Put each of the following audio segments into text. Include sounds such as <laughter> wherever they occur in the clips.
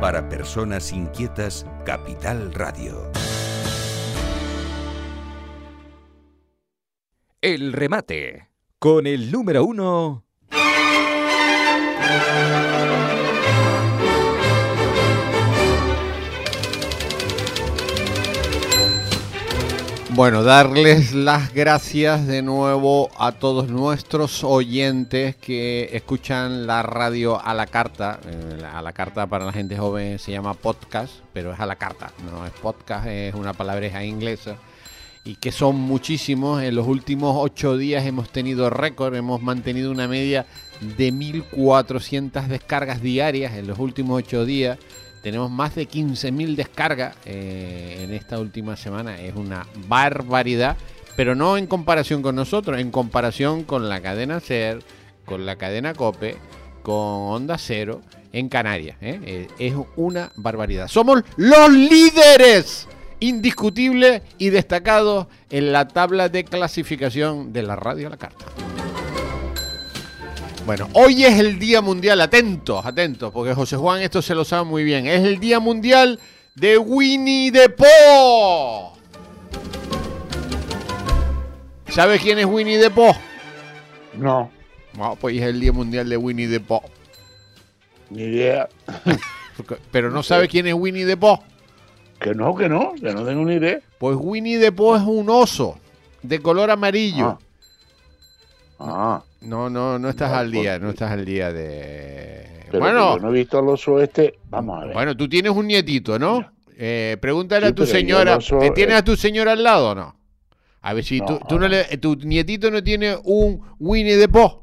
Para personas inquietas, Capital Radio. El remate con el número uno. Bueno, darles las gracias de nuevo a todos nuestros oyentes que escuchan la radio a la carta. Eh, A la carta para la gente joven se llama podcast, pero es a la carta, no es podcast, es una palabreja inglesa. Y que son muchísimos. En los últimos ocho días hemos tenido récord, hemos mantenido una media de 1.400 descargas diarias en los últimos ocho días. Tenemos más de 15.000 descargas eh, en esta última semana. Es una barbaridad, pero no en comparación con nosotros, en comparación con la cadena SER, con la cadena COPE, con Onda Cero en Canarias. ¿eh? Eh, Es una barbaridad. Somos los líderes indiscutibles y destacados en la tabla de clasificación de la radio la carta. Bueno, hoy es el Día Mundial, atentos, atentos, porque José Juan esto se lo sabe muy bien. Es el Día Mundial de Winnie the Pooh. ¿Sabe quién es Winnie the Pooh? No, Bueno, pues es el Día Mundial de Winnie the Pooh. ni idea. <laughs> Pero no sabe quién es Winnie the Pooh. Que no, que no, que no tengo ni idea. Pues Winnie the Pooh es un oso de color amarillo. Ah, No, no, no estás No, al día, porque- no estás al día de... pero bueno, no he visto al oso este. Vamos a ver. bueno, tú tienes un nietito, ¿no? Eh, pregúntale Sí, a tu señora, no soy- ¿eh, ¿tienes a tu señora al lado o no? A ver si No, tú, tú no no. le, tu nietito no tiene un Winnie the Pooh.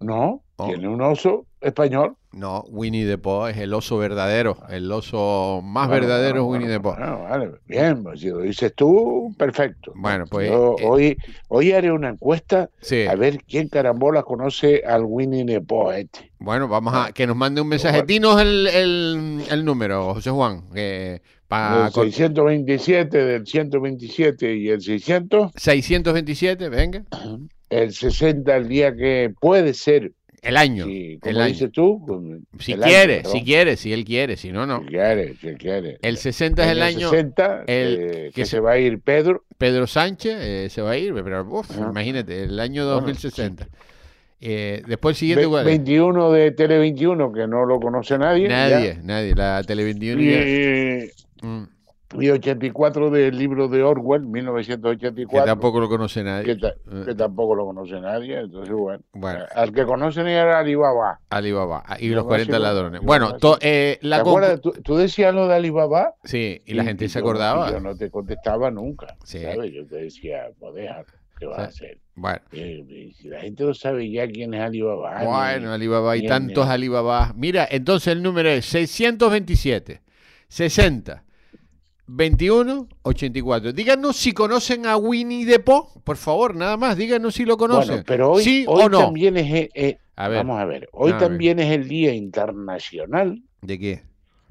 no, Oh. tiene un oso español. No, Winnie the Pooh es el oso verdadero, el oso más Bueno, verdadero bueno, es Winnie the Pooh. vale, bien, pues si lo dices tú, perfecto. Bueno, pues, Yo eh, hoy, hoy haré una encuesta Sí. a ver quién carambola conoce al Winnie the Pooh este. Bueno, vamos a que nos mande un mensaje. Dinos el, el, el número, José Juan. Que pa- el con- 627 del 127 y el 600, 627, venga. el 60 el día que puede ser, El año. si, el como año. dices tú, con- Si el año, quiere, perdón. si quiere, si él quiere, si no, no. Si quiere, si quiere. El 60 es el año 60, el- eh, que se- se va a ir Pedro. Pedro Sánchez, eh, se va a ir, pero uf, Ajá. imagínate, el año Bueno, 2060. Eh, después el siguiente, Ve- ¿cuál es? 21 de Tele 21, que no lo conoce nadie. Nadie, nadie, la Tele ya. 21 ya- Y, mm, y 84 del libro de Orwell, que 1984. tampoco lo conoce nadie. que Eh, que tampoco lo conoce nadie. Entonces, bueno. Bueno. Al que conocen era Alibaba. Alibaba y Lo los 40 máximo, ladrones. Bueno, to- eh, la ¿Te acuerdas? Tú, tú decías lo de Alibaba. Sí, y la gente se yo acordaba. y yo no te contestaba nunca. Sí. ¿sabes? Yo te decía, joder, ¿qué vas a hacer? Bueno, Eh, eh, la gente no sabe ya quién es Alibaba. bueno, Alibaba, hay bien, tantos. Alibaba. Mira, entonces el número es 627, 60, 21, 84. Díganos si conocen a Winnie the Pooh, por favor, nada más, díganos si lo conocen. Bueno, pero hoy, ¿Sí hoy o no? también es, eh, eh, A ver, vamos a ver, hoy a ver. también es el Día Internacional ¿de qué?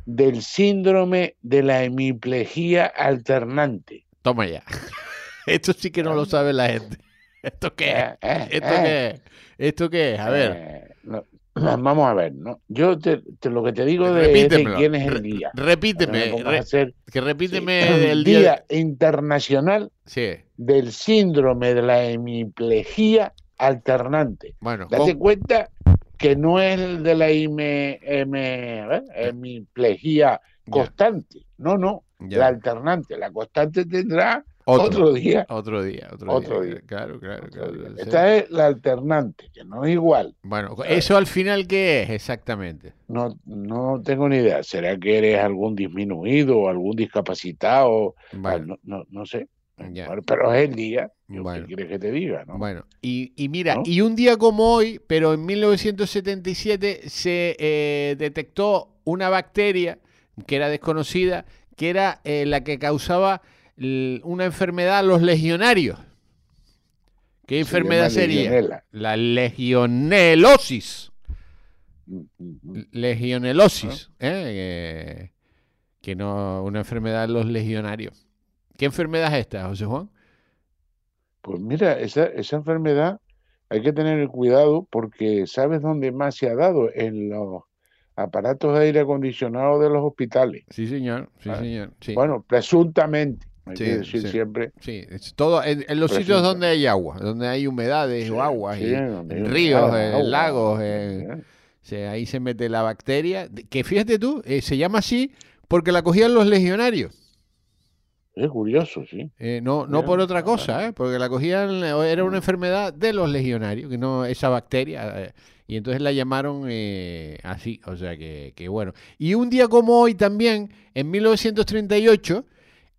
del Síndrome de la Hemiplegia Alternante. Toma ya. <laughs> Esto sí que no lo sabe la gente. <laughs> ¿Esto qué es? Eh, eh, ¿Esto qué es? ¿Esto qué es? A ver. eh, no, <clears throat> vamos a ver, ¿no? Yo te, te- lo que te digo de, quién es el día. Repíteme, No re- hacer- que repíteme sí, el día. Internacional Sí, del Síndrome de la Hemiplegia Alternante. bueno, Date cuenta que no es el de la heme- heme- a ver, hemiplegia constante. No, no, ya. la alternante. La constante tendrá otro, otro, día. otro día, otro, Otro día. día. Claro, claro, otro claro. día. sí. Esta es la alternante, que no es igual. Bueno, eso al final qué es exactamente. No, no tengo ni idea. ¿Será que eres algún disminuido o algún discapacitado? Bueno, no, no, no sé. Ya. Pero es el día. Bueno. ¿Qué quieres que te diga? ¿no? bueno. Y, y mira, ¿No? y un día como hoy, pero en 1977 se eh, detectó una bacteria que era desconocida, que era eh, la que causaba una enfermedad a los legionarios. ¿Qué Se enfermedad sería? legionela. La legionelosis. Mm, mm. Legionelosis. ¿eh? Eh, que no, una enfermedad de los legionarios. ¿Qué enfermedad es esta, José Juan? Pues mira, esa, esa enfermedad hay que tener cuidado porque ¿sabes dónde más se ha dado? En los aparatos de aire acondicionado de los hospitales. Sí, señor. Sí, Ah. señor. Sí. Bueno, presuntamente, hay Sí, que decir sí. siempre. Sí, es todo en, en los sitios donde hay agua, donde hay humedades o aguas, y en ríos, en agua, lagos, en- se- ahí se mete la bacteria, que fíjate tú, eh, se llama así porque la cogían los legionarios, Es curioso, sí. eh, no, no por otra cosa, eh, porque la cogían, eh, era una enfermedad de los legionarios, que no esa bacteria, eh, y entonces la llamaron eh, así, o sea que, que bueno. Y un día como hoy también, en 1938,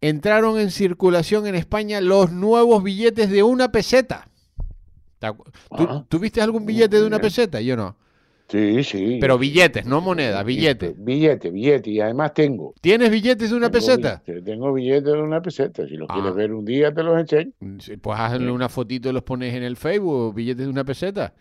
entraron en circulación en España los nuevos billetes de una peseta. ¿Te acu- ¿Tú, Ah. tú viste algún billete de una peseta? Yo no. Sí, sí. Pero billetes, no monedas, Y- billetes. Billete, billete. Y además tengo. ¿Tienes billetes de una tengo peseta? billete- Tengo billetes de una peseta. Si los Ah. quieres ver un día, te los enseño. Pues hazle una fotito y los pones en el Facebook, billetes de una peseta.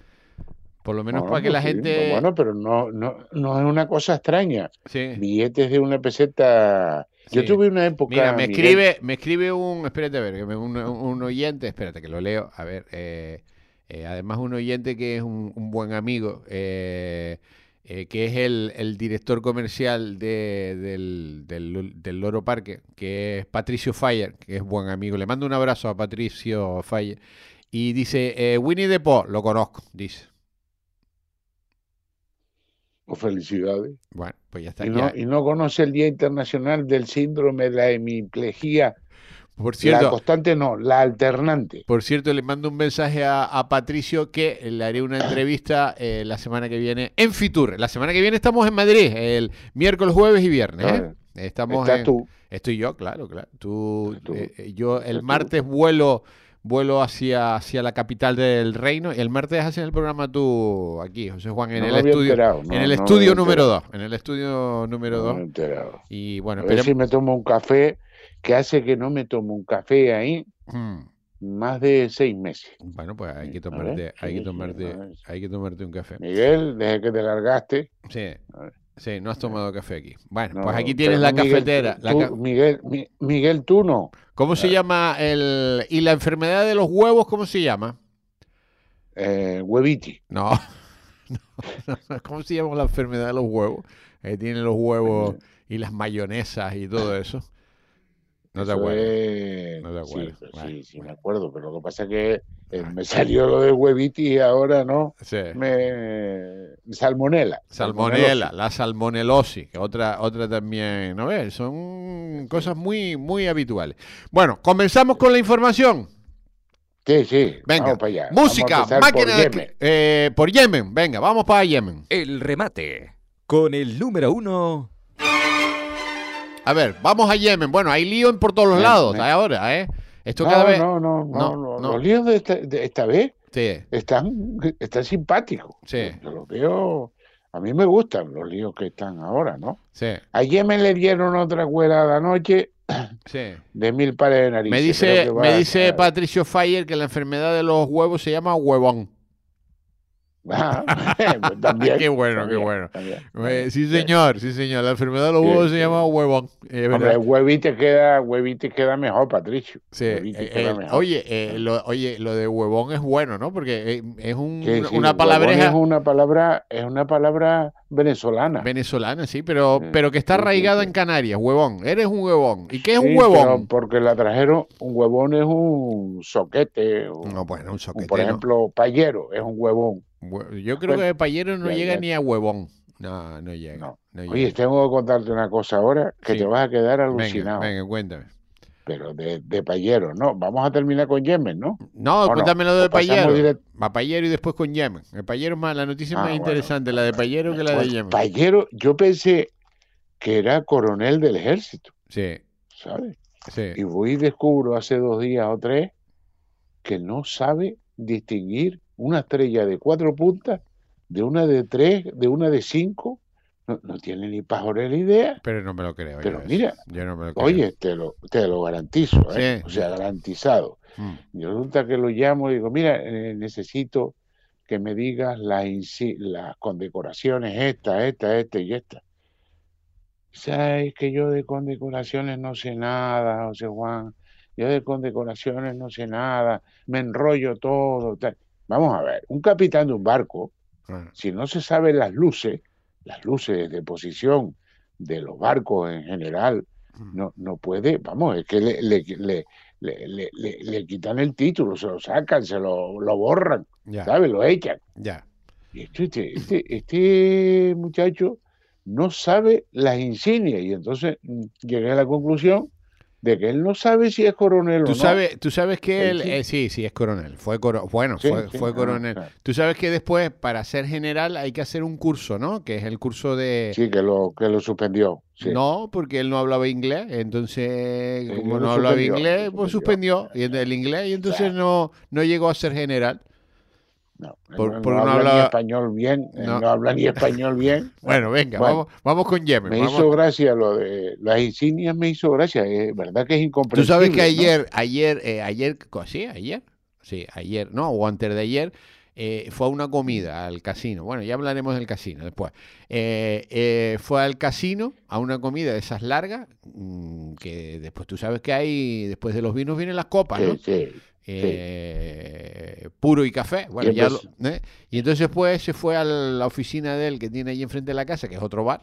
Por lo menos Bueno, para que pues la sí, gente... Bueno, pero no, no, no es una cosa extraña. Sí. Billetes de una peseta. Yo Sí. tuve una época. Mira, me Miguel, escribe, me escribe un, espérate a ver, un, un oyente, espérate que lo leo, a ver, eh, eh, además un oyente que es un, un buen amigo, eh, eh, que es el, el director comercial de- del, del, del Loro Parque, que es Patricio Fire, que es buen amigo. Le mando un abrazo a Patricio Fire. Y dice, Winnie the Pooh, lo conozco, dice. Pues, felicidades. Bueno, pues ya está. Y ya. no, y no conoce el Día Internacional del Síndrome de la Hemiplegia. Por La cierto, constante no, la alternante. Por cierto, le mando un mensaje a, a Patricio que le haré una entrevista eh, la semana que viene en Fitur. La semana que viene estamos en Madrid, el miércoles, jueves y viernes. ¿eh? Estamos Estás en- tú. Estoy yo, claro, claro. Tú, Tú. eh, eh, yo el tú. martes vuelo vuelo hacia, hacia la capital del reino y el martes haces el programa tú aquí, José Juan, en No el estudio, enterado, no, en el no estudio número enterado. 2, en el estudio número No 2. me he enterado. Y bueno, A ver si me tomo un café, que hace que no me tomo un café ahí Mm. más de seis meses. Bueno, pues hay que tomarte, hay que tomarte, hay que tomarte un café. Miguel, desde que te largaste. Sí, A ver. Sí, no has tomado café aquí. Bueno, no, pues aquí tienes la Miguel, cafetera. tú, Miguel, Mi- Miguel, tú no. ¿Cómo se llama el... y la enfermedad de los huevos, cómo se llama? Eh, hueviti. No. <laughs> No, no, ¿Cómo se llama la enfermedad de los huevos? Eh, tiene los huevos y las mayonesas y todo eso. No te acuerdas. es- No te sí, acuerdas. Bueno, sí, sí, me acuerdo, pero lo que pasa es que eh, me salió lo de hueviti y ahora no. Sí. Me... Salmonela. Salmonela, la salmonelosis, que otra, otra también, ¿no ves? Son cosas muy, muy habituales. Bueno, comenzamos con la información. Sí, sí. Venga, vamos para allá. Vamos a música, empezar por máquina de... Yemen. eh, por Yemen, venga, vamos para Yemen. El remate. Con el número uno. A ver, vamos a Yemen. Bueno, hay lío en por todos los lados ahora, ¿eh? Esto No, cada vez... no, no, No. Los líos de esta, de esta vez Sí, están, están simpáticos. Sí. Yo los veo. A mí me gustan los líos que están ahora, ¿no? sí, A Yemen le dieron otra cuelada anoche sí. de mil pares de narices. Me dice, me dice Patricio Fayer que la enfermedad de los huevos se llama huevón. Ah, pues <laughs> <laughs> también, Qué bueno, qué bueno. también. Eh, sí, señor, sí, señor. La enfermedad de los Sí, huevos se llama huevón. Eh, Hombre, queda, huevite queda mejor, Patricio. Sí, eh, queda eh, mejor. oye, eh, lo, oye, lo de huevón es bueno, ¿no? Porque es un- Sí, una huevón palabreja Es una palabra, es una palabra venezolana. venezolana, sí, pero, pero que está arraigada en Canarias. Huevón, eres un huevón. ¿Y qué es un huevón? porque la trajeron, un huevón es un soquete, No, bueno, un un, soquete. por no. ejemplo, payero es un huevón. Yo creo que payero no llega ni a huevón. No, no llega. No. no Oye, llega. tengo que contarte una cosa ahora que Sí. te vas a quedar Venga, alucinado, venga, cuéntame. pero de, de payero, ¿no? Vamos a terminar con Yemen, ¿no? No, ¿O no? cuéntame lo ¿O de Payero. direct- Va Payero y después con Yemen. El Payero es más, la noticia es Ah, más bueno. interesante, la de Payero que la de Yemen. Payero, yo pensé que era coronel del ejército, Sí, ¿sabes? sí. Y voy y descubro hace dos días o tres que no sabe distinguir una estrella de cuatro puntas de una de tres, de una de cinco. No, no tiene ni pajorera idea. Pero no me lo creo. Pero yo mira, yo no me lo creo. Oye, te lo, te lo garantizo, ¿eh? Sí. O sea, garantizado. Mm, Y resulta que lo llamo y digo, mira, eh, necesito que me digas las, las condecoraciones, esta, esta, esta y esta. Sabes que yo de condecoraciones no sé nada, José Juan. Yo de condecoraciones no sé nada, me enrollo todo. tal. Vamos a ver, un capitán de un barco, ah, si no se sabe las luces, las luces de posición de los barcos en general, no, no puede, vamos, es que le, le, le, le, le- le quitan el título, se lo sacan, se lo, lo borran, ¿sabes? Lo echan. ya. Y esto- este, este, este muchacho no sabe las insignias y entonces mm, llegué a la conclusión de que él no sabe si es coronel o Tú no. sabes, tú sabes que él, Él sí. eh, sí, sí, es coronel, fue coro- bueno, Sí, fue, sí, fue ah, coronel. claro. Tú sabes que después, para ser general, hay que hacer un curso, ¿no? Que es el curso de... Sí, que lo, que lo suspendió. No, porque él no hablaba inglés, entonces, como no hablaba inglés, pues suspendió. suspendió el inglés y entonces Claro. no, no llegó a ser general. No, Por- no, por no no habla ni español bien, No. habla ni español bien. Bueno, venga, Bueno, vamos, vamos con Yemen. Me vamos. hizo gracia lo de las insignias, me hizo gracia, es verdad que es Tú incomprensible. sabes que ayer, ayer, eh, ayer, sí, ayer, sí, ayer, no, o antes de ayer, eh, fue a una comida al casino. Bueno, ya hablaremos del casino después. Eh, eh, fue al casino a una comida de esas largas, mm, que después tú sabes que hay, después de los vinos vienen las copas, ¿no? Sí, sí. Eh, puro y café. Bueno, Y ya entonces- lo- ¿eh? y entonces pues se fue a la oficina de él que tiene ahí enfrente de la casa, que es otro bar,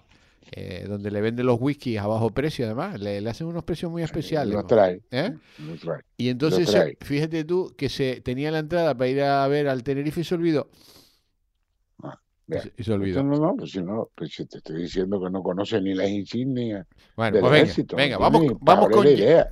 eh, donde le venden los whiskies a bajo precio además, le, le hacen unos precios muy especiales. Lo ¿no? trae. Lo trae. Y entonces, trae. fíjate tú que se tenía la entrada para ir a ver al Tenerife y se olvidó. Ah, Y se- olvidó. No, no, pues si no, pues si te estoy diciendo que no conoce ni las insignias Bueno, del pues venga, ejército. venga, no vamos, vamos con... idea.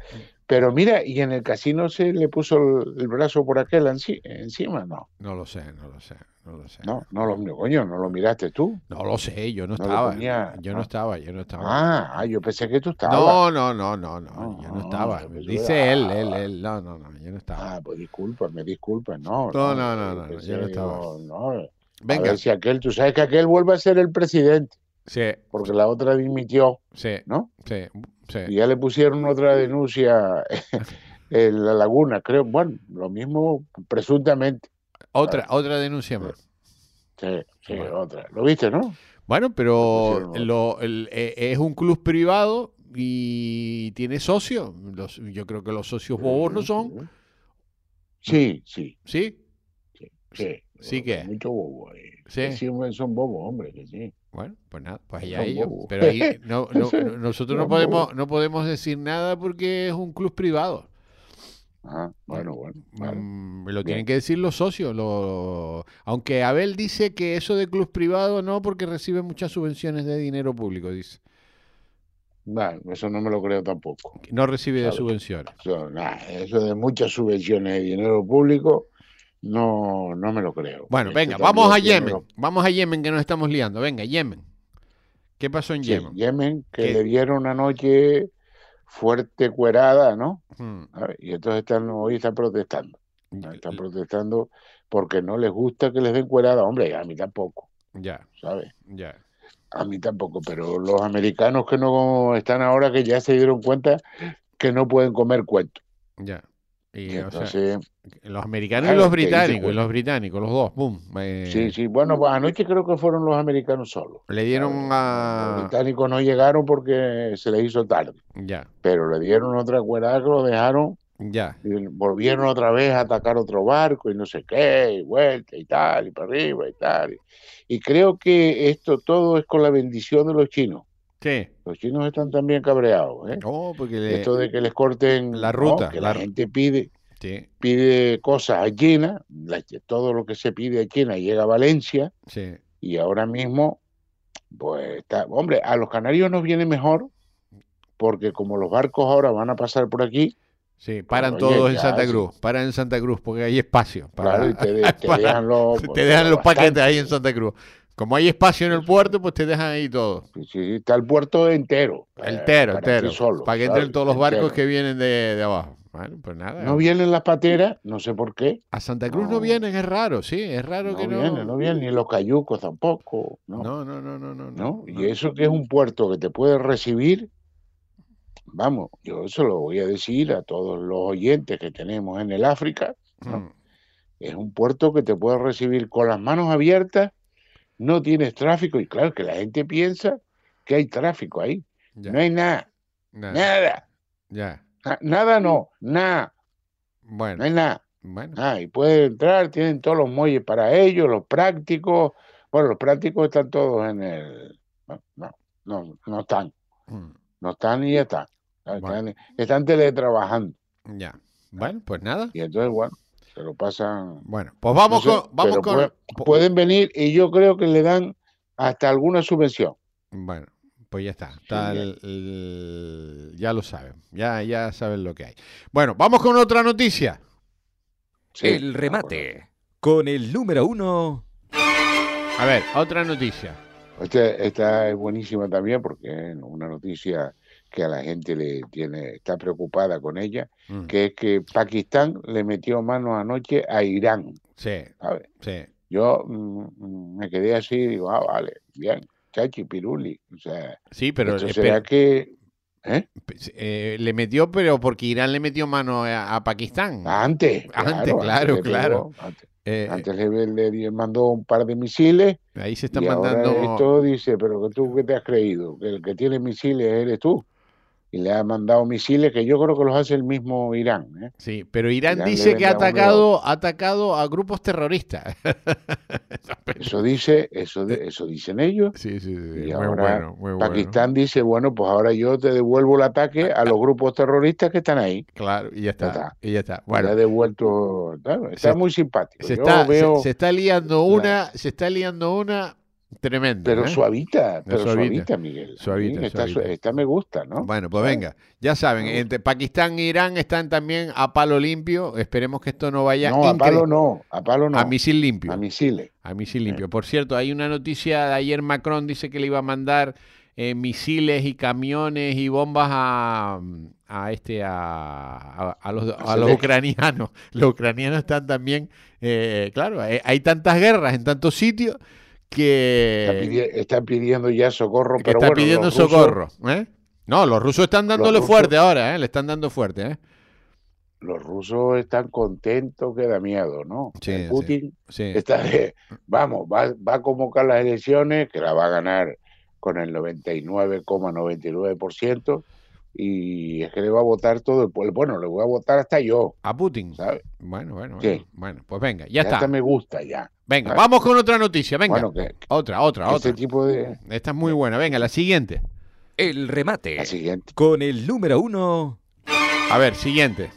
Pero mira, y en el casino se le puso el, el brazo por aquel enci- encima, no. No lo sé, no lo sé, no lo sé. No, no lo, coño, no lo miraste tú. No lo sé, yo no No le estaba. yo no no. estaba, yo no estaba. Ah, ah, yo pensé que tú estabas. No, no, no, no, no, yo no estaba. Dice él, él, ah. él. No, no, no, yo no estaba. Ah, pues disculpa, me disculpa, no. No, no, no, no, yo no, estaba. no, A Venga, ver si aquel, tú sabes que aquel vuelve a ser el presidente, sí, porque la otra dimitió, sí, ¿no? sí, sí. Y ya le pusieron otra denuncia <laughs> en la laguna, creo, bueno, lo mismo presuntamente. Otra, otra denuncia más. Sí, sí, Bueno. otra. ¿Lo viste, no? Bueno, pero lo, el- eh, es un club privado y tiene socios. Los- yo creo que los socios bobos no son, Sí, sí, ¿sí? sí. Sí que. Mucho bobo ahí. Sí. Sí, hombre, son bobos, hombre, que sí. Bueno, pues nada, pues allá ellos. Pero ahí <laughs> no, no- no- nosotros no podemos, no podemos decir nada porque es un club privado. Ajá, bueno, bueno. vale. Mm, lo tienen que decir los socios. lo- Aunque Abel dice que eso de club privado no, porque recibe muchas subvenciones de dinero público, dice. Bueno, eso no me lo creo tampoco. No recibe de subvenciones. Eso, nah, eso de muchas subvenciones de dinero público, no, no me lo creo. Bueno, Este venga, vamos a Yemen. Vamos a Yemen que nos estamos liando. Venga, Yemen. ¿Qué pasó en Sí, Yemen? Yemen, que ¿Qué? le dieron anoche fuerte cuerada, ¿no? Mm, ver, Y entonces están, hoy están protestando. Están protestando porque no les gusta que les den cuerada. Hombre, a mí tampoco, Ya, ¿sabes? ya. A mí tampoco, pero los americanos que no están ahora que ya se dieron cuenta que no pueden comer cuento. Ya. Y, Y o sea, entonces, los americanos y los dice, británicos, y bueno. los británicos, los dos, boom. eh, sí, sí, bueno, pues anoche creo que fueron los americanos solos. Le dieron Los a... británicos no llegaron porque se les hizo tarde, Ya, pero le dieron otra cuerda que lo dejaron ya. y volvieron otra vez a atacar otro barco y no sé qué, y vuelta y tal, y para arriba y tal. Y creo que esto todo es con la bendición de los chinos. Sí. Los chinos están también cabreados, ¿eh? Oh, porque le... Esto de que les corten la ¿no? ruta, que la- la gente pide Sí, pide cosas a China, la- todo lo que se pide a China llega a Valencia sí. y ahora mismo, pues está, hombre, a los canarios nos viene mejor porque como los barcos ahora van a pasar por aquí, Sí, paran oye, todos en ya, Santa. Cruz, paran en Santa Cruz porque hay espacio. Para, claro, y te, de- <laughs> te para- dejan los, te dejan los paquetes ahí en Santa Cruz. Como hay espacio en el puerto, pues te dejan ahí todo. Sí, sí, está el puerto entero. eh, Entero, ti entero. solo, para que entren ¿sabes? todos los barcos Entero. que vienen de, de abajo. Bueno, pues nada. No vienen las pateras, no sé por qué. A Santa Cruz no. No. vienen, es raro, sí, es raro No que no. vienen, no vienen, ni los cayucos tampoco. No, No, no, no, no, no. ¿no? Y eso que es un puerto que te puede recibir, vamos, yo eso lo voy a decir a todos los oyentes que tenemos en el África, ¿no? Mm, es un puerto que te puede recibir con las manos abiertas, no tienes tráfico y claro que la gente piensa que hay tráfico ahí. ya, No hay nada, nada, nada, ya. na- nada no, nada, no Bueno, hay nada. bueno. Ah, y puede entrar, tienen todos los muelles para ellos, los prácticos. Bueno, los prácticos están todos en el, No, no, no, no están. Mm, No están y ya están. Están, están teletrabajando. Ya. Bueno, pues nada. Y entonces, bueno, se lo pasan. Bueno, pues vamos no sé, con. Vamos con puede- po- pueden venir y yo creo que le dan hasta alguna subvención. Bueno, pues ya está. está Sí, el- el- ya lo saben. Ya, ya saben lo que hay. Bueno, vamos con otra noticia. Sí, el remate. Con el número uno. A ver, otra noticia. Esta, esta es buenísima también porque es una noticia que a la gente le tiene, está preocupada con ella, Mm, que es que Pakistán le metió mano anoche a Irán, Sí, ¿sabes? sí. Yo mm, me quedé así y digo, ah, vale, bien, chachi, piruli. O sea, Sí, pero esto será que... ¿eh? eh, le metió, pero porque Irán le metió mano a, a Pakistán. Antes, <laughs> Antes, claro, le claro. pegó, antes, Eh, antes le, le mandó un par de misiles ahí se están y ahora mandando. esto dice, pero que tú qué te has creído, que el que tiene misiles eres tú. Y le ha mandado misiles que yo creo que los hace el mismo Irán. ¿eh? Sí, pero Irán dice que ha atacado, ha atacado a grupos terroristas. <laughs> Eso dice, eso, de- eso dicen ellos. Sí, sí, sí. Y Muy ahora bueno, muy bueno. Pakistán dice, bueno, pues ahora yo te devuelvo el ataque a los grupos terroristas que están ahí. Claro, y ya está. está. Y ya está. Bueno, ha devuelto, claro, está Se- muy simpático. se Yo está, se- veo, se, está liando la- una, se está liando una tremenda. pero ¿eh? suavita, pero suavita. suavita, Miguel. Suavita, esta me gusta, ¿no? Bueno, pues ¿Sabes? venga, ya saben, entre Pakistán e Irán están también a palo limpio. Esperemos que esto no vaya No, a palo no, a palo no, a misil limpio. a misiles. A misil limpio. Por cierto, hay una noticia de ayer Macron dice que le iba a mandar eh, misiles y camiones y bombas a, a este a, a- a los, a los Zelensky. ucranianos. <laughs> Los ucranianos están también, eh, claro, eh, hay tantas guerras en tantos sitios Está, que, pidi- está pidiendo ya socorro, que pero está bueno, pidiendo rusos- socorro. ¿eh? No, los rusos están dándole rusos- fuerte ahora, ¿eh? le están dando fuerte. ¿eh? Los rusos están contentos que da miedo, ¿no? Sí, sí. Putin Sí. está de, vamos, va, va a convocar las elecciones, que la va a ganar con el 99,99%, y es que le va a votar todo el pueblo. Bueno, le voy a votar hasta yo, A Putin. ¿sabes? Bueno, bueno, Sí. bueno. Bueno, pues venga, ya Ya está. hasta me gusta ya. Venga, ¿sabes? vamos con otra noticia. Venga. Bueno, que, Otra, otra, otra. este tipo de... Esta es muy buena. Venga, la siguiente. El remate. La siguiente, Con el número uno. A ver, siguiente.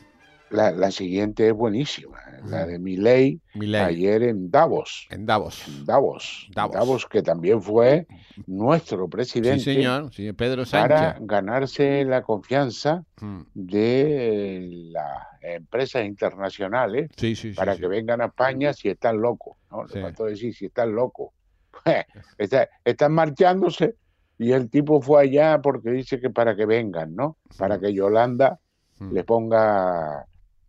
La, la siguiente es buenísima, ¿eh? la de Milei. ayer en Davos. En Davos. en Davos, Davos. Davos, que también fue nuestro presidente Sí, señor. Sí, Pedro para Sánchez. ganarse la confianza Mm. de las empresas internacionales Sí, sí, para que vengan a España si están locos. ¿no? Le faltó decir si están locos. <laughs> Está- están marchándose y el tipo fue allá porque dice que para que vengan, ¿no? Para que Yolanda le ponga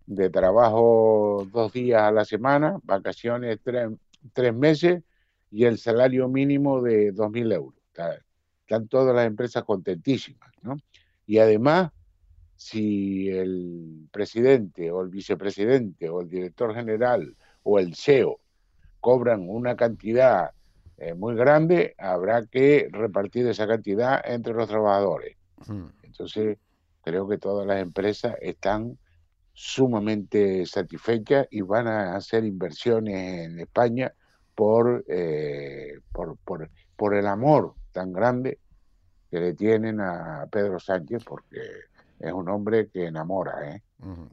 de trabajo dos días a la semana, vacaciones tres, tres meses y el salario mínimo de dos mil euros. Está- Están todas las empresas contentísimas, ¿no? Y además, si el presidente o el vicepresidente o el director general o el CEO cobran una cantidad eh, muy grande, habrá que repartir esa cantidad entre los trabajadores. Entonces, creo que todas las empresas están sumamente satisfechas y van a hacer inversiones en España por, eh, por, por, por el amor tan grande que le tienen a Pedro Sánchez, porque es un hombre que enamora. ¿eh?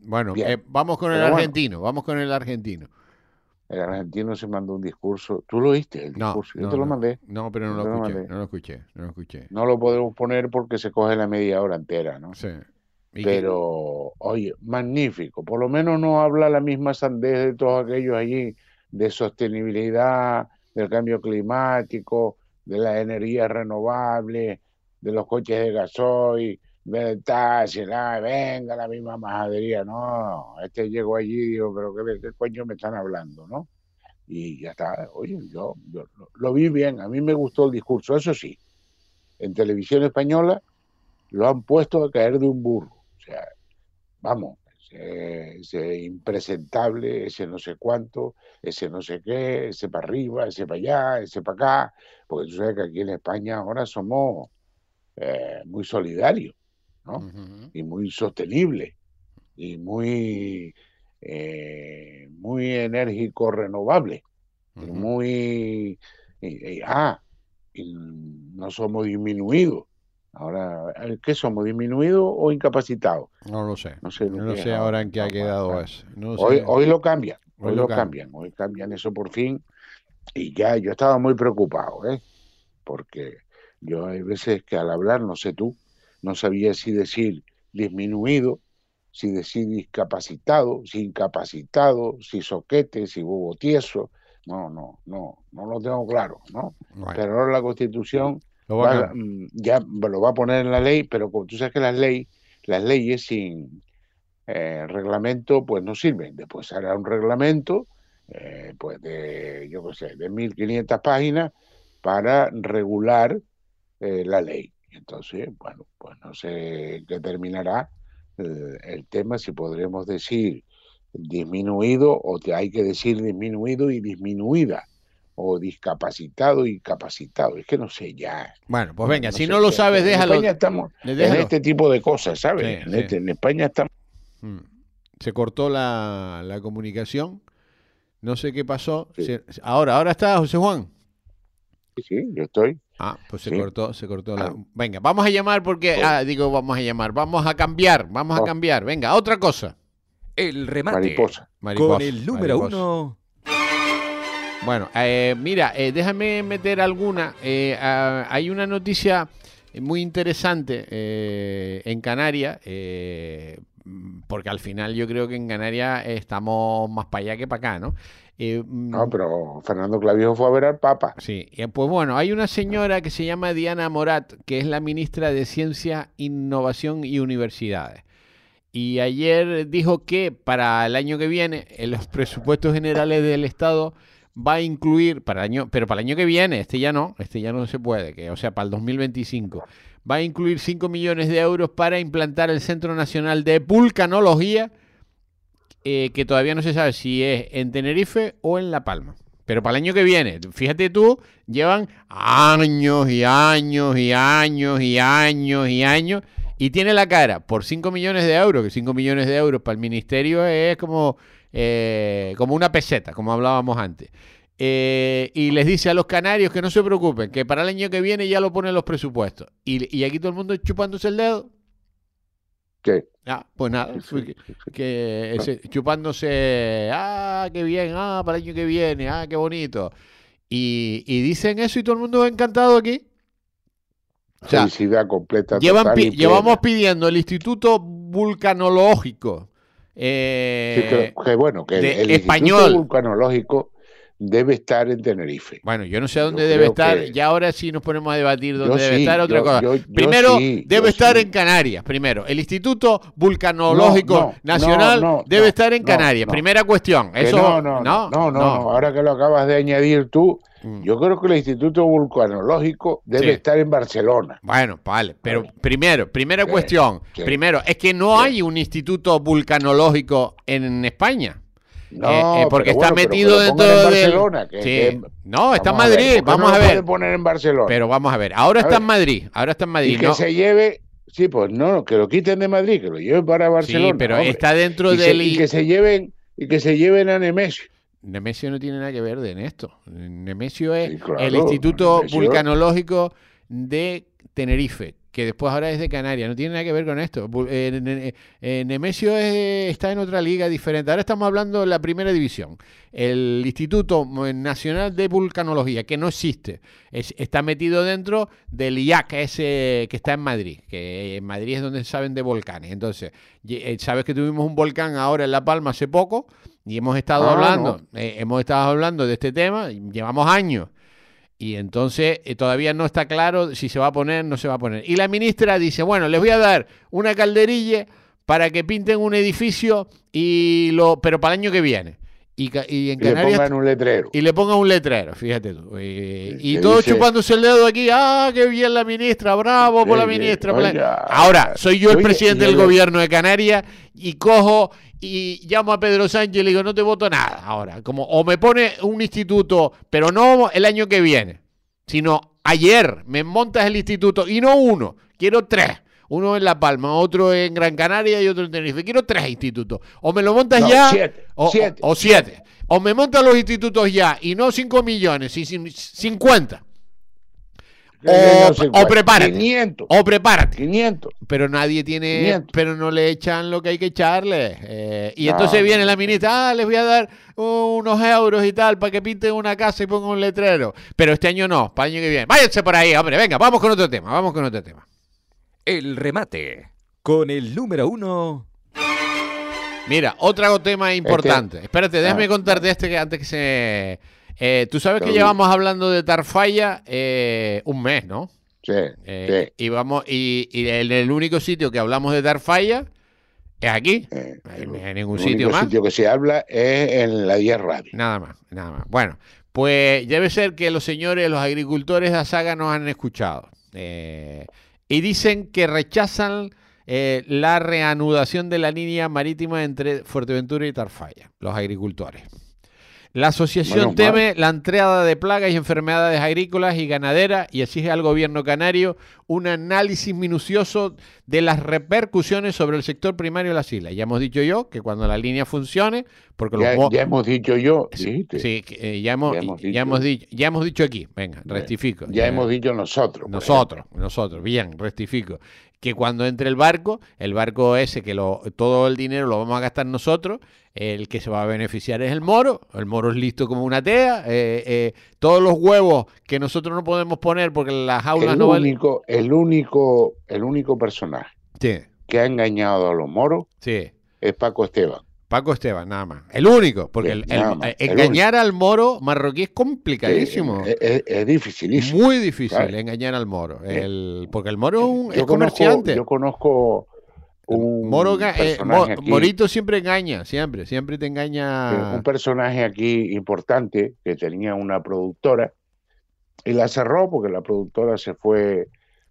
Bueno, eh, vamos con el Pero bueno. argentino. Vamos con el argentino. El argentino se mandó un discurso. ¿Tú lo oíste? El No, discurso. Yo no, te lo mandé. No, pero no lo escuché. No lo escuché. No lo escuché. No lo podemos poner porque se coge la media hora entera, ¿no? Sí. ¿Y qué- Pero, oye, magnífico. Por lo menos no habla la misma sandez de todos aquellos allí, de sostenibilidad, del cambio climático, de las energías renovables, de los coches de gasoil, del taxi, venga la misma majadería. No, este llegó allí y dijo, pero ¿qué, qué coño me están hablando, no? Y ya está. Oye, yo, yo lo vi bien, a mí me gustó el discurso. Eso sí, en televisión española lo han puesto a caer de un burro. O sea, vamos, ese, ese impresentable, ese no sé cuánto, ese no sé qué, ese para arriba, ese para allá, ese para acá, porque tú sabes que aquí en España ahora somos eh, muy solidarios ¿no? Y muy sostenibles y muy, eh, muy enérgico renovable y muy... y- y- ah, y no somos disminuidos. Ahora, ¿qué somos? ¿Disminuidos o incapacitados? No lo sé. No sé, No lo ahora en qué ha quedado eso. No Hoy, sé. hoy lo cambian, hoy, Hoy lo lo cambian. cambian, hoy cambian eso por fin. Y ya, yo estaba muy preocupado, ¿eh? Porque yo hay veces que al hablar, no sé tú, no sabía si decir disminuido, si decir discapacitado, si incapacitado, si soquete, si bobo tieso. No, no, no, no lo tengo claro, ¿no? Bueno, Pero ahora la Constitución lo va a va- cambiar. mm, ya lo va a poner en la ley, pero como tú sabes que las leyes, las leyes sin eh, reglamento, pues no sirven. Después hará un reglamento, eh, pues de, yo qué sé, de 1500 páginas para regular eh, la ley. Entonces, bueno, pues no sé qué terminará eh, el tema, si podremos decir disminuido o te hay que decir disminuido y disminuida o discapacitado y capacitado. Es que no sé ya. Bueno, pues venga, No si no lo sabes, en déjalo. España estamos en este tipo de cosas, ¿sabes? Sí, en, sí. este- en España estamos. Mm. Se cortó la, la comunicación. No sé qué pasó. Sí. Se- ahora, ahora está José Juan. Sí, sí, yo estoy. Ah, pues se Sí. cortó, se cortó la. Ah. Venga, vamos a llamar porque. Sí. Ah, digo, vamos a llamar. Vamos a cambiar, vamos a Oh. cambiar. Venga, otra cosa. El remate. Mariposa. Mariposa, Con el número mariposa. uno. Bueno, eh, mira, eh, déjame meter alguna. Eh, hay una noticia muy interesante eh, en Canarias, eh, porque al final yo creo que en Canarias estamos más para allá que para acá, ¿no? Eh, No, pero Fernando Clavijo fue a ver al Papa. Sí, pues bueno, hay una señora que se llama Diana Morat, que es la ministra de Ciencia, Innovación y Universidades. Y ayer dijo que para el año que viene, en los presupuestos generales del Estado va a incluir, para el año, pero para el año que viene, este ya no, este ya no se puede, que, o sea, para el 2025, va a incluir 5 millones de euros para implantar el Centro Nacional de Vulcanología, eh, que todavía no se sabe si es en Tenerife o en La Palma. Pero para el año que viene, fíjate tú, llevan años y años y años y años y años y tiene la cara por 5 millones de euros, que 5 millones de euros para el ministerio es como, eh, como una peseta, como hablábamos antes. Eh, y les dice a los canarios que no se preocupen, que para el año que viene ya lo ponen los presupuestos. Y, y aquí todo el mundo chupándose el dedo. ¿Qué? Ah, pues nada, que, ese- chupándose, ah, qué bien, ah, para el año que viene, ah, qué bonito. Y, y dicen eso y todo el mundo encantado aquí. O sea, Felicidad completa. llevan pi- llevamos pidiendo el Instituto Vulcanológico. Eh, Sí, que, que bueno, que el- el, español. Vulcanológico debe estar en Tenerife. Bueno, yo no sé dónde Yo debe estar. que- Ya ahora sí nos ponemos a debatir dónde Yo debe sí, estar, otra yo- cosa. primero, sí, debe estar sí. en Canarias. Primero, el Instituto Vulcanológico No, no, Nacional no, debe estar en Canarias. Primera cuestión. Eso, no, no, no, no, no, ahora que lo acabas de añadir tú, Mm. yo creo que el Instituto Vulcanológico debe estar en Barcelona. Bueno, vale, pero primero, primera cuestión. Primero, es que no hay un instituto vulcanológico en España. No, Eh, eh, porque está bueno, metido dentro del- Barcelona. que- Sí. que- No, está en vamos Madrid, ¿por qué vamos no a ver. poner en Barcelona. Pero vamos a ver. Ahora A está ver. en Madrid, ahora está en Madrid. y que no- se lleve, sí, pues no, que lo quiten de Madrid, que lo lleven para Barcelona. sí, pero hombre. está dentro y, se- del... y que se lleven y que se lleven a Nemesio. Nemesio no tiene nada que ver en esto. Nemesio es Sí, claro, el Instituto Nemesio. Vulcanológico de Tenerife, que después ahora es de Canarias. No tiene nada que ver con esto. Eh, eh, Nemesio es- está en otra liga diferente. Ahora estamos hablando de la primera división. El Instituto Nacional de Vulcanología, que no existe. Es- está metido dentro del IAC, ese que está en Madrid. Que en Madrid es donde saben de volcanes. Entonces, eh, sabes que tuvimos un volcán ahora en La Palma hace poco. Y hemos estado Ah, hablando, eh, hemos estado hablando de este tema, llevamos años. Y entonces eh, todavía no está claro si se va a poner, no se va a poner. Y la ministra dice, bueno, les voy a dar una calderilla para que pinten un edificio y lo, pero para el año que viene. Y, y en Y le Canarias pongan un letrero. y le pongan un letrero, fíjate tú. Y, y todos dice- chupándose el dedo aquí, ah, qué bien la ministra, bravo por la ministra. por la-". oiga. Ahora, soy yo el presidente del el- gobierno de Canarias y cojo y llamo a Pedro Sánchez y le digo, no te voto nada ahora. Como, o me pone un instituto, pero no el año que viene, sino ayer me montas el instituto y no uno, quiero tres. Uno en La Palma, otro en Gran Canaria y otro en Tenerife. Quiero tres institutos. O me lo montas No, ya. siete, o, siete. o- o siete. O me montan los institutos ya y no 5 millones, y cin- 50. O, no sé o prepárate. 500. O prepárate. 500. Pero nadie tiene, 500. pero no le echan lo que hay que echarle. Eh, y No, entonces no, viene la ministra, ah, les voy a dar unos euros y tal para que pinten una casa y pongan un letrero. Pero este año no, para el año que viene. Váyanse por ahí, hombre, venga, vamos con otro tema, vamos con otro tema. El remate. Con el número uno. Mira, otro tema importante. Espérate, déjame Ah, contarte este que antes que se... eh, Tú sabes que llevamos hablando de Tarfaya eh, un mes, ¿no? Sí, Eh, sí. y vamos y, y el, el único sitio que hablamos de Tarfaya es aquí. Eh, No hay- hay ningún el sitio único más. sitio que se habla es en la 10 Radio. Nada más, nada más. Bueno, pues debe ser que los señores, los agricultores de Asaga nos han escuchado. Eh, y dicen que rechazan eh, la reanudación de la línea marítima entre Fuerteventura y Tarfaya, los agricultores. La asociación teme la entrada de plagas y enfermedades agrícolas y ganaderas y exige al gobierno canario un análisis minucioso de las repercusiones sobre el sector primario de las islas. Ya hemos dicho yo que cuando la línea funcione, porque Ya, ya hemos dicho yo, Sí, sí, que, eh, ya, hemos, Ya hemos ya dicho. hemos dicho, ya hemos dicho aquí, venga, rectifico. Ya hemos dicho nosotros. Nosotros, nosotros, bien, rectifico. Que cuando entre el barco, el barco ese que lo, todo el dinero lo vamos a gastar nosotros, el que se va a beneficiar es el moro, el moro es listo como una tea, eh, eh, todos los huevos que nosotros no podemos poner porque las jaulas El no valen. único, el único, el único personaje Sí, que ha engañado a los moros sí. es Paco Esteban. Paco Esteban, nada más. El único, porque el, Sí, el- nada más, eh, el engañar al moro marroquí es complicadísimo. Es, es- es dificilísimo. Muy difícil engañar al moro. El, porque el moro es, un- Yo es conozco- comerciante. yo conozco un Moro ga- eh, Mo- aquí, Morito siempre engaña, siempre, siempre te engaña. un personaje aquí importante que tenía una productora y la cerró porque la productora se fue,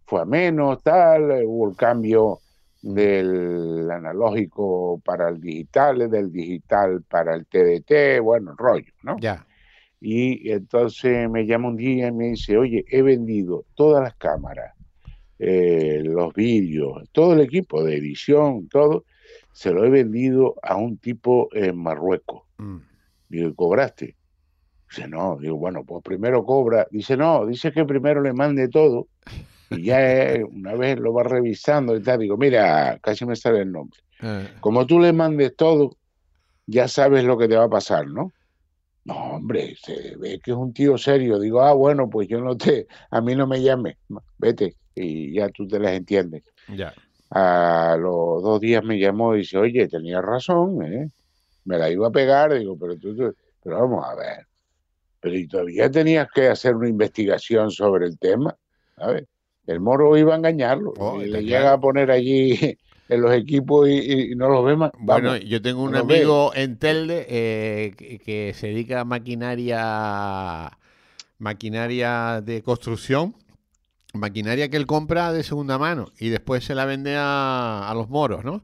fue a menos, tal, eh, hubo el cambio del analógico para el digital, del digital para el TDT, bueno, rollo, ¿no? Ya, Y entonces me llama un día y me dice, oye, he vendido todas las cámaras, eh, los vídeos, todo el equipo de edición, todo, se lo he vendido a un tipo en Marruecos. mm, Digo, ¿cobraste? Dice, no. Digo, bueno, pues primero cobra. Dice, no, dice que primero le mande todo y ya una vez lo va revisando y tal. Digo, mira, casi me sale el nombre. eh, Como tú le mandes todo, ya sabes lo que te va a pasar, ¿no? No, hombre, se ve que es un tío serio. Digo, ah, bueno, pues yo no te, a mí no me llames, vete y ya tú te las entiendes. ya. A los dos días me llamó y dice, oye, tenías razón, ¿eh? Me la iba a pegar, digo, pero tú, tú- pero vamos a ver. Pero y todavía tenías que hacer una investigación sobre el tema, ¿sabes? El moro iba a engañarlo Oh, y le llega a poner allí en los equipos y, y- no los ve más. Bueno, Vamos, yo tengo un no lo ve. amigo en Telde eh, que, que se dedica a maquinaria, maquinaria de construcción, maquinaria que él compra de segunda mano y después se la vende a, a los moros, ¿no?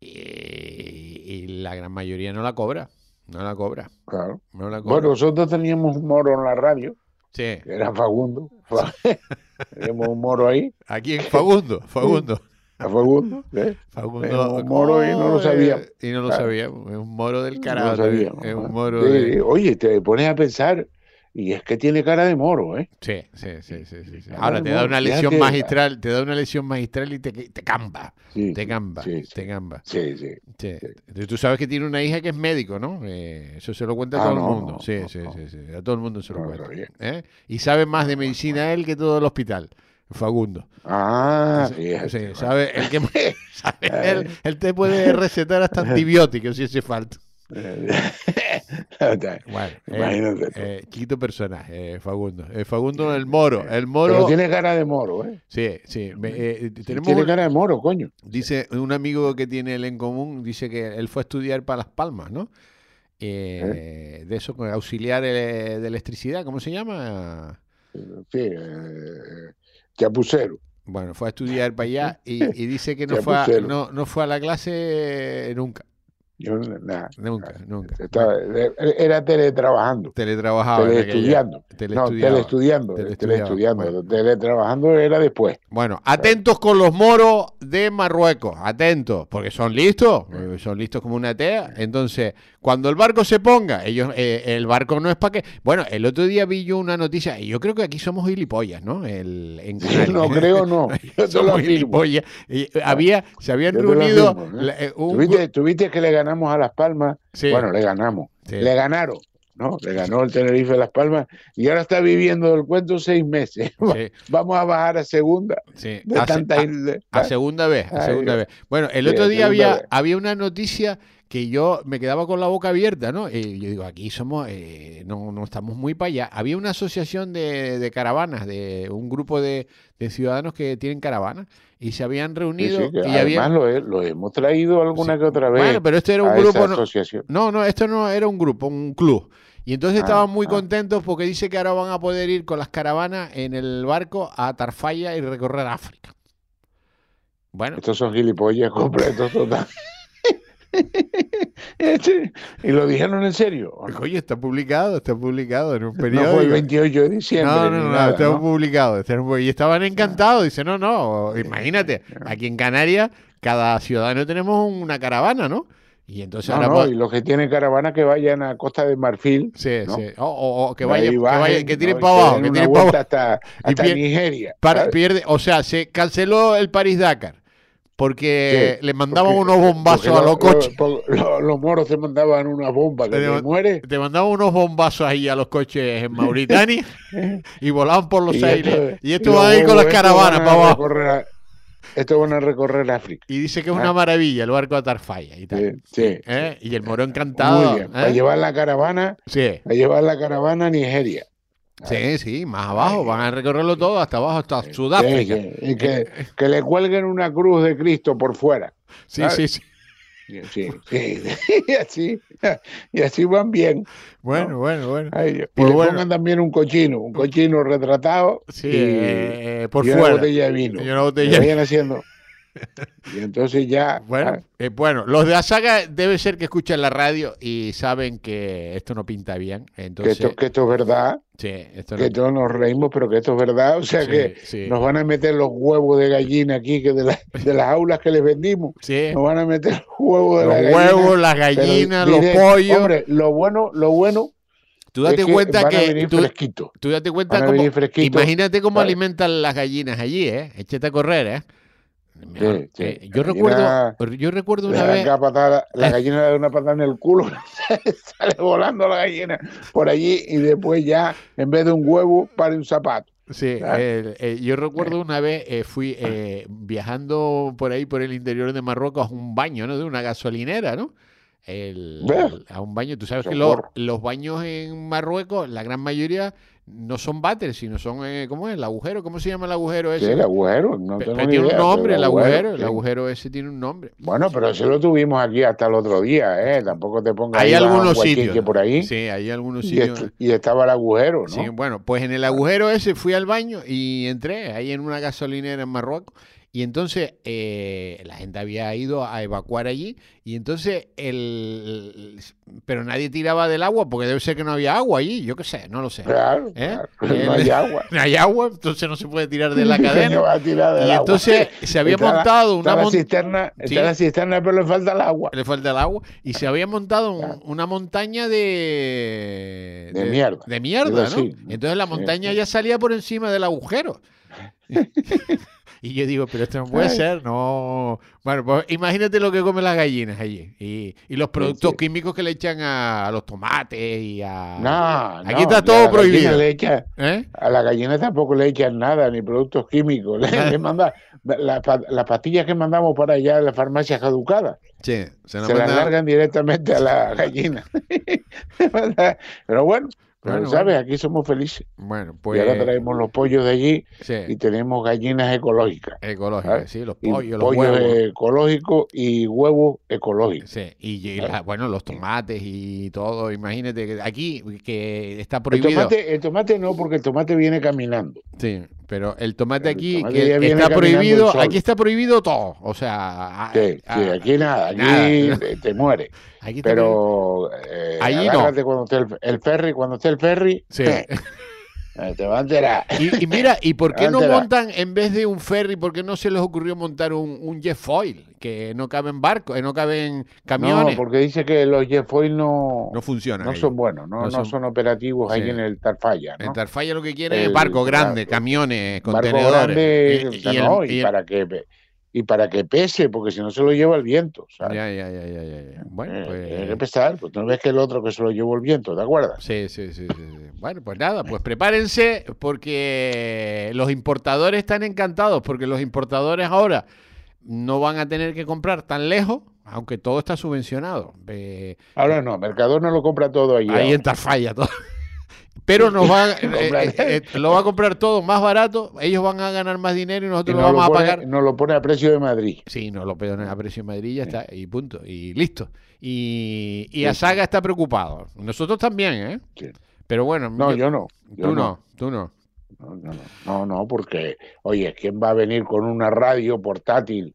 Y, y la gran mayoría no la cobra, no la cobra, claro. no la cobra. Bueno, nosotros teníamos un moro en la radio, sí, era Fagundo. <laughs> teníamos un moro ahí, aquí en Fagundo, <laughs> Fagundo. A Fagundo. <laughs> ¿eh? Fagundo Era un moro y no lo eh, sabíamos. Y no lo sabíamos. Es un moro del No carajo. sabíamos, es un ¿no? moro de... Oye, te pones a pensar, y es que tiene cara de moro, ¿eh? Sí, sí, sí, sí, sí, Ahora te da no, una fíjate. lección magistral, te da una lección magistral y te, te camba, Sí, te camba, sí, sí. te camba. Sí, sí. Sí. Tú sabes que tiene una hija que es médico, ¿no? Eh, eso se lo cuenta a Ah, todo no, el mundo. no, sí, no, sí, no. sí, sí. A todo el mundo se lo No, cuenta. ¿eh? Y sabe más de medicina él que todo el hospital. Fagundo. Ah, Sí, sabe, el que, <laughs> sabe, él, él te puede recetar hasta antibióticos si hace falta. <laughs> Bueno, eh, Imagínate eh, chiquito personaje, eh, Fagundo. Eh, Fagundo el moro. El moro. Pero tiene cara de moro, ¿eh? Sí, sí. me- eh, tenemos Tiene cara de moro, coño. Dice un amigo que tiene él en común, dice que él fue a estudiar para Las Palmas, ¿no? Eh, De eso, con auxiliar eh, de electricidad, ¿cómo se llama? Sí, eh, chapucero. Bueno, fue a estudiar para allá y, y dice que no <laughs> fue, a, no, no fue a la clase nunca. Yo nada. Nunca, nunca. Estaba- era teletrabajando. Teletrabajaba. Teleestudiando. No, Teleestudiando. Teletrabajando era después. Bueno, atentos con los moros de Marruecos, atentos, porque son listos, eh, son listos como una tea. Entonces, cuando el barco se ponga, ellos, eh, el barco no es para qué. Bueno, el otro día vi yo una noticia, y yo creo que aquí somos gilipollas, ¿no? El, en Canarias. No creo, no. <laughs> Somos gilipollas. Y, había, se habían Yo reunido ¿eh? la- eh, un ¿Tuviste, tuviste que le ganamos a Las Palmas? Sí. Bueno, le ganamos. Sí. Le ganaron. ¿no? Le ganó el Tenerife a Las Palmas y ahora está viviendo el cuento seis meses. <laughs> Sí. Vamos a bajar a segunda. Sí, De a, tanta a- segunda vez, a segunda vez. Bueno, el otro día había, vez. había una noticia que yo me quedaba con la boca abierta, ¿no? Y yo digo, aquí somos, eh, no, no estamos muy para allá. Había una asociación de, de caravanas, de un grupo de, de ciudadanos que tienen caravanas y se habían Sí, reunido sí, que y además lo, he- lo hemos traído alguna Sí. que otra vez Bueno, pero este era un a grupo... esa no- asociación. no, no, esto no era un grupo, un club. Y entonces Ah, estaban muy ah. contentos porque dice que ahora van a poder ir con las caravanas en el barco a Tarfaya y recorrer África. Bueno, Estos son gilipollas completos total. <laughs> <laughs> Este, y lo dijeron en serio. ¿o no? oye, está publicado, está publicado en un No periódico. fue el 28 de diciembre. No, no, no, nada, está ¿no? publicado. Y estaban encantados. Dice, no, no, imagínate, aquí en Canarias, cada ciudadano tenemos una caravana, ¿no? Y entonces No, ahora... no, y los que tienen caravana que vayan a Costa de Marfil. Sí, ¿no? sí. O, o- o que vayan, que, vayan- que ¿no? tiren Y para abajo, que tiren para abajo. hasta, Y hasta pier- Nigeria. Para- pierde, o sea, se canceló el París-Dakar porque Sí, le mandaban Porque- unos bombazos a los lo- coches. lo- lo- los moros te mandaban una bomba que Pero- te muere. Te mandaban unos bombazos ahí a los coches en Mauritania <laughs> y volaban por los y aires. esto- y esto va a ir con las caravanas van a para abajo. recorrer a- Estos van a recorrer África. Y dice que es Ah. una maravilla el barco de Tarfaya y tal. Sí, sí. ¿Eh? Y el moro encantado. Muy bien. Para ¿eh? llevar la caravana, Sí, a llevar la caravana a Nigeria. Sí, sí, más abajo. Van a recorrerlo todo hasta abajo, hasta Sí, Sudáfrica. y que, que le cuelguen una cruz de Cristo por fuera. Sí, ¿sabes? sí, sí. Sí, sí. <laughs> y así, y así van bien. Bueno, bueno, bueno. Ay, y Pues le bueno. pongan también un cochino, un cochino retratado Sí, y, eh, por y una fuera. botella de vino. Y una botella Que de- vayan haciendo. <laughs> Y entonces ya. Bueno, ah, eh, bueno, los de Asaga debe ser que escuchan la radio y saben que esto no pinta bien. que, Entonces, esto, que esto es verdad, sí, esto no- que todos nos reímos, pero que esto es verdad. O sea sí, que sí, nos van a meter los huevos de gallina aquí, que de, la- de las aulas que les vendimos, sí. nos van a meter los huevos de Los la huevos, las gallinas, los pollos. Hombre, lo bueno, lo bueno tú date es que cuenta van a que venir tú, date cuenta Van a venir imagínate cómo alimentan las gallinas allí, ¿eh? Échate a correr, ¿eh? Sí, sí. Eh, yo recuerdo, yo recuerdo una vez, patada- la gallina le da una patada en el culo, <laughs> sale volando la gallina por allí y después ya, en vez de un huevo, pare un zapato. Sí, Ah. el- eh, yo recuerdo una vez eh, fui eh, viajando por ahí por el interior de Marruecos a un baño, ¿no? De una gasolinera, ¿no? El- a un baño. Tú sabes que los baños en Marruecos, la gran mayoría no son váteres, sino son, eh, ¿cómo es? El agujero, ¿cómo se llama el agujero Sí, ese? el agujero, no tengo pero tiene un nombre, el agujero, el sí. agujero ese tiene un nombre. Bueno, pero eso lo tuvimos aquí hasta el otro día, ¿eh? Tampoco te pongas Hay ahí algunos sitios. que por ahí Sí, hay algunos y, sitios. est- y estaba el agujero, ¿no? Sí, bueno, pues en el agujero ese fui al baño y entré ahí en una gasolinera en Marruecos. Y entonces eh, la gente había ido a evacuar allí y entonces el... Pero nadie tiraba del agua porque debe ser que no había agua allí, yo qué sé, no lo sé. Claro, ¿Eh? claro, no hay <laughs> agua. No hay agua, entonces no se puede tirar de la <laughs> ¿Qué cadena. va a tirar del Y agua? entonces <laughs> se había Está la- montado está una la mon- cisterna, Sí. está la cisterna, pero le falta el agua. le falta el agua y se había montado un- una montaña de De mierda. de mierda, ¿no? sí. Entonces la montaña sí. ya salía por encima del agujero. Y yo digo, pero esto no puede Ay. ser, no. Bueno, pues imagínate lo que comen las gallinas allí y, y los productos sí. químicos que le echan a, a los tomates y a No, Aquí no, está todo prohibido. le echa- ¿Eh? a la gallina tampoco le echan nada, ni productos químicos. Le, le <laughs> manda la las pastillas que mandamos para allá a las farmacias caducadas. Sí, se se las largan directamente a la gallina. <laughs> Pero bueno, pero, Bueno, ¿sabes? bueno. Aquí somos felices. Bueno, y pues ahora traemos los pollos de allí y sí, tenemos gallinas ecológicas. ecológico, ¿sabes? sí, los Y pollos, los pollos huevos. ecológicos y huevos ecológicos. Sí, y, y la- bueno, los tomates y todo, imagínate que aquí que está El prohibido. tomate, el tomate no, porque el tomate viene caminando. Sí, Pero el tomate El aquí tomate que está prohibido, aquí está prohibido todo. O sea, a- Sí, aquí nada, aquí nada. te, muere. <laughs> aquí. Pero eh, Allí no. cuando esté el, el ferry, cuando esté el ferry, Sí. eh, <laughs> te a enterar. Y, y mira, ¿y por <laughs> qué no montan en vez de un ferry, por qué no se les ocurrió montar un, un jet foil que no caben barcos, eh, no caben camiones? No, porque dice que los jet foil no, No funcionan. no ahí. son buenos, no, No no son- operativos ahí en el Tarfaya, ¿no? En Tarfaya lo que quieren es barco grande, camiones, Barco contenedores. grande, Y- y el- no, y y, el- para que y para que pese, porque si no se lo lleva el viento, ¿sabes? Ya, ya, ya, ya. Bueno, Eh, pues... Tiene que pesar, pues no ves que el otro que se lo llevó el viento, ¿te acuerdas? Sí, sí, sí, sí, sí. Bueno, pues nada, pues prepárense porque los importadores están encantados porque los importadores ahora no van a tener que comprar tan lejos, aunque todo está subvencionado. Eh, Ahora no, Mercador no lo compra todo ahí. ahí en Tarfaya todo. Pero nos van, <laughs> eh, eh, eh, lo va a comprar todo más barato, ellos van a ganar más dinero y Y nosotros nos lo vamos lo, a pone, pagar. nos lo pone a precio de Madrid. Sí, nos lo pegan a precio en Madrid y ya está, y punto, y listo. Y, y Sí, Asaga está preocupado. Nosotros también, ¿eh? Sí. Pero bueno, No, yo no. yo tú no, tú no. No, no, no, no, porque, oye, ¿quién va a venir con una radio portátil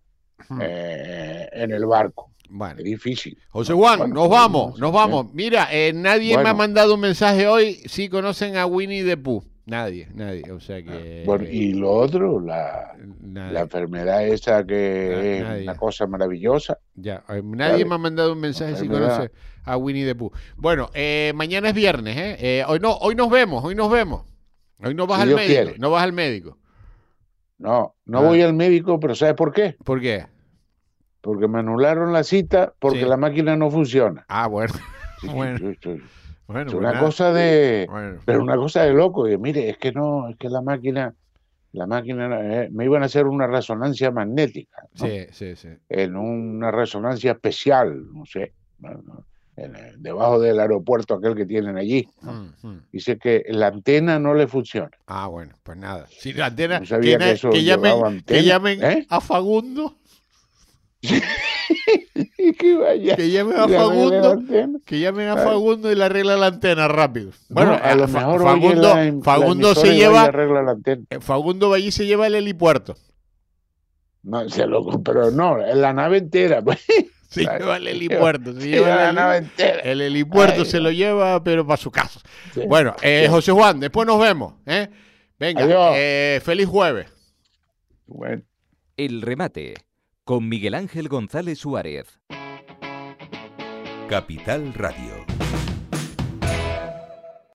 Hmm. eh, en el barco? Bueno. Es difícil. José Juan, Bueno, nos vamos, nos vamos. Mira, eh, nadie me ha mandado un mensaje hoy si conocen a Winnie the Pooh. Nadie, nadie. O sea que. Bueno, y lo otro, la, la enfermedad esa que es nadie. una cosa maravillosa. Ya, eh, nadie me ha mandado un mensaje si conoce a Winnie the Pooh. Bueno, eh, mañana es viernes, ¿eh? Eh, Hoy no, hoy nos vemos, hoy nos vemos. Hoy no vas Si al Dios médico, quiere. no vas al médico. No, no Ah. voy al médico, pero ¿sabes por qué? ¿Por qué? Porque me anularon la cita porque Sí. la máquina no funciona. Ah, bueno. Sí, <laughs> Bueno. bueno Es pues una cosa de... Bueno. Pero una cosa de loco, y mire, es que no, es que la máquina, la máquina, eh, me iban a hacer una resonancia magnética, ¿no? Sí, sí, sí. en una resonancia especial, no sé, en debajo del aeropuerto aquel que tienen allí. ¿no? Mm, mm. Dice que la antena no le funciona. Ah, bueno, pues nada. Si la antena, No sabía que, eso que llamen, llevaba que antena, llamen ¿eh? a Fagundo, <laughs> que vaya, que llamen a la Fagundo, que llamen a Ay. Fagundo y le arregla la antena rápido. Bueno, a lo Fa- mejor Fagundo, la, la Fagundo se y va y lleva, arregla la antena. eh, Fagundo va allí y se lleva el helipuerto. No, se lo, pero no, en la nave entera. Pues, <laughs> Se Claro. lleva el helipuerto, se <laughs> lleva la el, nave entera. el helipuerto Ay, se lo lleva, pero para su casa. Sí. Bueno, eh, Sí. José Juan, después nos vemos. ¿eh? Venga, Adiós. eh, feliz jueves. Bueno. El remate con Miguel Ángel González Suárez. Capital Radio.